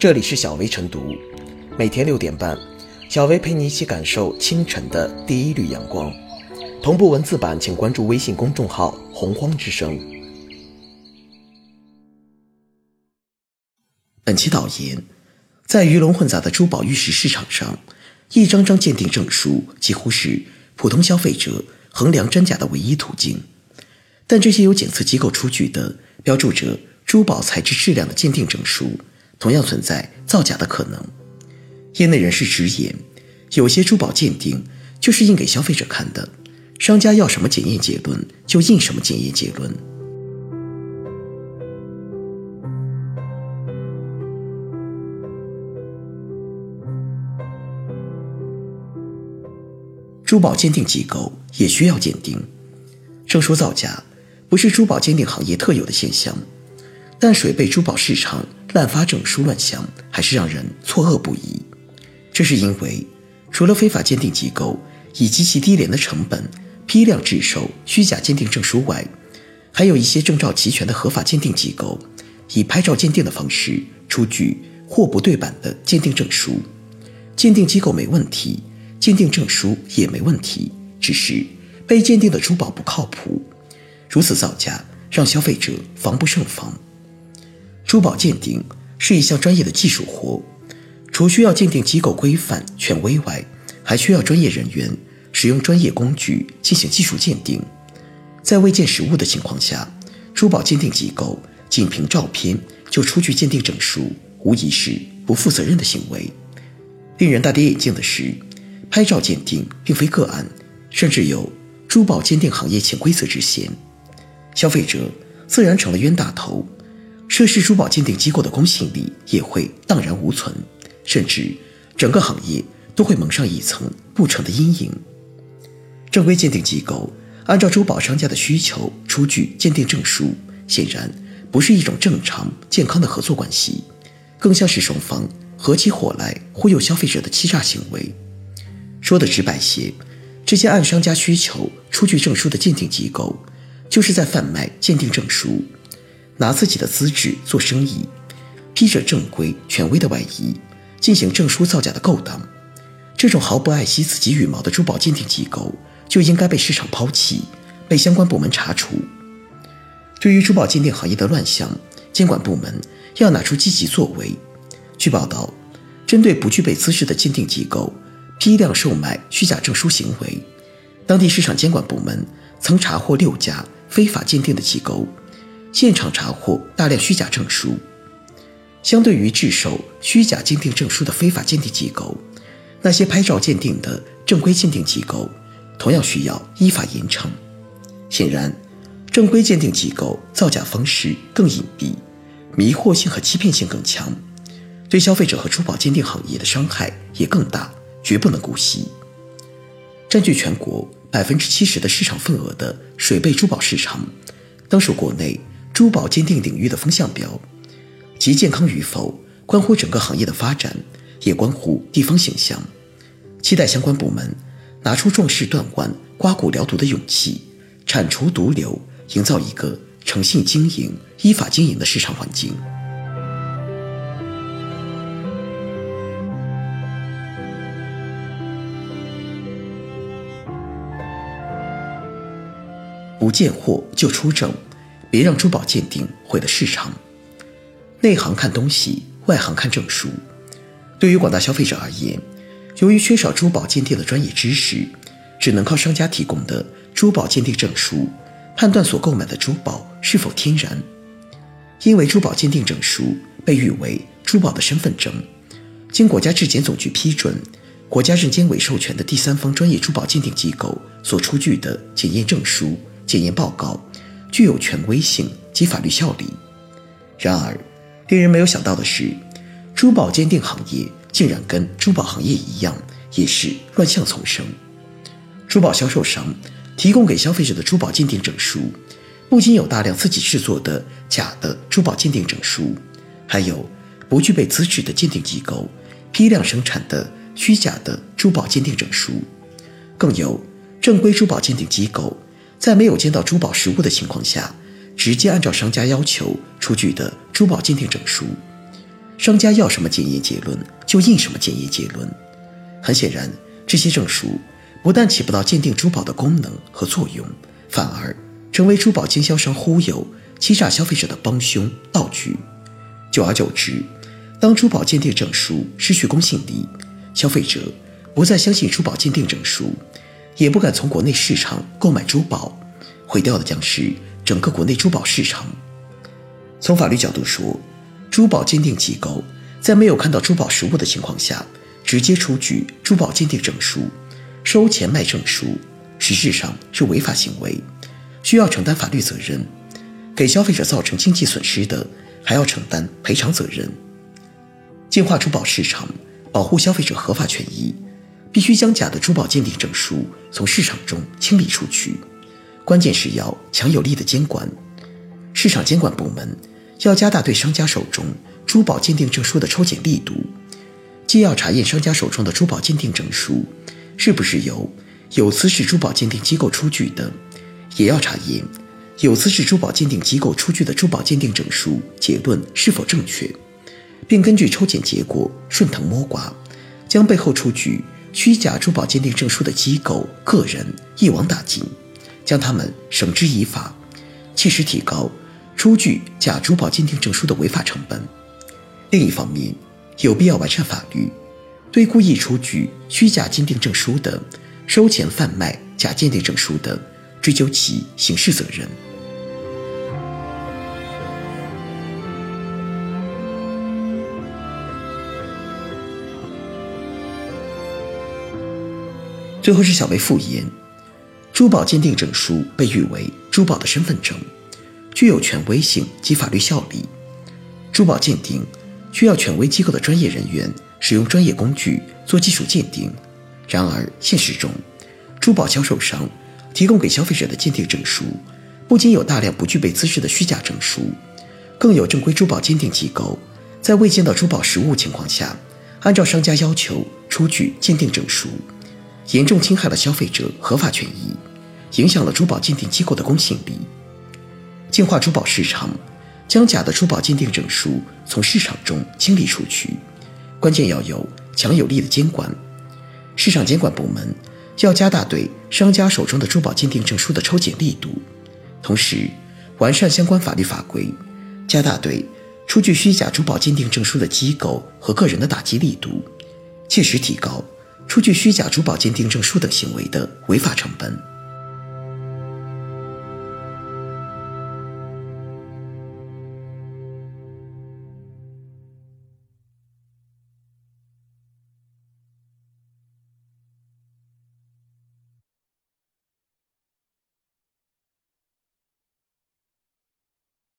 这里是小薇晨读，每天六点半，小薇陪你一起感受清晨的第一缕阳光。同步文字版，请关注微信公众号“洪荒之声”。本期导言：在鱼龙混杂的珠宝玉石市场上，一张张鉴定证书几乎是普通消费者衡量真假的唯一途径。但这些由检测机构出具的、标注着珠宝材质质量的鉴定证书，同样存在造假的可能。业内人士直言，有些珠宝鉴定就是印给消费者看的，商家要什么检验结论就印什么检验结论。珠宝鉴定机构也需要鉴定，证书造假不是珠宝鉴定行业特有的现象，但水贝珠宝市场滥发证书乱象，还是让人错愕不已。这是因为，除了非法鉴定机构以极其低廉的成本批量制售虚假鉴定证书外，还有一些证照齐全的合法鉴定机构，以拍照鉴定的方式出具货不对版的鉴定证书。鉴定机构没问题。鉴定证书也没问题，只是被鉴定的珠宝不靠谱，如此造假让消费者防不胜防。珠宝鉴定是一项专业的技术活，除需要鉴定机构规范权威外，还需要专业人员使用专业工具进行技术鉴定。在未见实物的情况下，珠宝鉴定机构仅凭照片就出具鉴定证书，无疑是不负责任的行为。令人大跌眼镜的是。拍照鉴定并非个案，甚至有珠宝鉴定行业潜规则之嫌，消费者自然成了冤大头，涉事珠宝鉴定机构的公信力也会荡然无存，甚至整个行业都会蒙上一层不成的阴影。正规鉴定机构按照珠宝商家的需求出具鉴定证书，显然不是一种正常健康的合作关系，更像是双方合起伙来忽悠消费者的欺诈行为。说的直白些，这些按商家需求出具证书的鉴定机构，就是在贩卖鉴定证书，拿自己的资质做生意，披着正规权威的外衣，进行证书造假的勾当。这种毫不爱惜自己羽毛的珠宝鉴定机构，就应该被市场抛弃，被相关部门查处。对于珠宝鉴定行业的乱象，监管部门要拿出积极作为。据报道，针对不具备资质的鉴定机构。批量售卖虚假证书行为，当地市场监管部门曾查获六家非法鉴定的机构，现场查获大量虚假证书。相对于制售虚假鉴定证书的非法鉴定机构，那些拍照鉴定的正规鉴定机构同样需要依法严惩。显然，正规鉴定机构造假方式更隐蔽，迷惑性和欺骗性更强，对消费者和珠宝鉴定行业的伤害也更大。绝不能姑息。占据全国百分之七十的市场份额的水贝珠宝市场，当属国内珠宝鉴定领域的风向标，其健康与否关乎整个行业的发展，也关乎地方形象。期待相关部门拿出壮士断腕、刮骨疗毒的勇气，铲除毒瘤，营造一个诚信经营、依法经营的市场环境。不见货就出证，别让珠宝鉴定毁了市场。内行看东西，外行看证书。对于广大消费者而言，由于缺少珠宝鉴定的专业知识，只能靠商家提供的珠宝鉴定证书判断所购买的珠宝是否天然。因为珠宝鉴定证书被誉为珠宝的身份证，经国家质检总局批准，国家认监委授权的第三方专业珠宝鉴定机构所出具的检验证书。检验报告具有权威性及法律效力。然而，令人没有想到的是，珠宝鉴定行业竟然跟珠宝行业一样，也是乱象丛生。珠宝销售商提供给消费者的珠宝鉴定证书，不仅有大量自己制作的假的珠宝鉴定证书，还有不具备资质的鉴定机构批量生产的虚假的珠宝鉴定证书，更有正规珠宝鉴定机构。在没有见到珠宝实物的情况下，直接按照商家要求出具的珠宝鉴定证书，商家要什么检验结论就印什么检验结论。很显然，这些证书不但起不到鉴定珠宝的功能和作用，反而成为珠宝经销商忽悠、欺诈消费者的帮凶道具。久而久之，当珠宝鉴定证书失去公信力，消费者不再相信珠宝鉴定证书，也不敢从国内市场购买珠宝，毁掉的将是整个国内珠宝市场。从法律角度说，珠宝鉴定机构在没有看到珠宝实物的情况下，直接出具珠宝鉴定证书，收钱卖证书，实质上是违法行为，需要承担法律责任。给消费者造成经济损失的，还要承担赔偿责任。净化珠宝市场，保护消费者合法权益，必须将假的珠宝鉴定证书从市场中清理出去。关键是要强有力的监管，市场监管部门。要加大对商家手中珠宝鉴定证书的抽检力度，既要查验商家手中的珠宝鉴定证书是不是由有资质珠宝鉴定机构出具的，也要查验有资质珠宝鉴定机构出具的珠宝鉴定证书结论是否正确，并根据抽检结果顺藤摸瓜，将背后出具虚假珠宝鉴定证书的机构个人一网打尽，将他们绳之以法，切实提高。出具假珠宝鉴定证书的违法成本。另一方面，有必要完善法律，对故意出具虚假鉴定证书的、收钱贩卖假鉴定证书的，追究其刑事责任。最后是小薇复言，珠宝鉴定证书被誉为珠宝的身份证。具有权威性及法律效力。珠宝鉴定需要权威机构的专业人员使用专业工具做技术鉴定。然而，现实中，珠宝销售商提供给消费者的鉴定证书，不仅有大量不具备资质的虚假证书，更有正规珠宝鉴定机构在未见到珠宝实物情况下，按照商家要求出具鉴定证书，严重侵害了消费者合法权益，影响了珠宝鉴定机构的公信力。净化珠宝市场，将假的珠宝鉴定证书从市场中清理出去，关键要有强有力的监管。市场监管部门要加大对商家手中的珠宝鉴定证书的抽检力度，同时完善相关法律法规，加大对出具虚假珠宝鉴定证书的机构和个人的打击力度，切实提高出具虚假珠宝鉴定证书等行为的违法成本。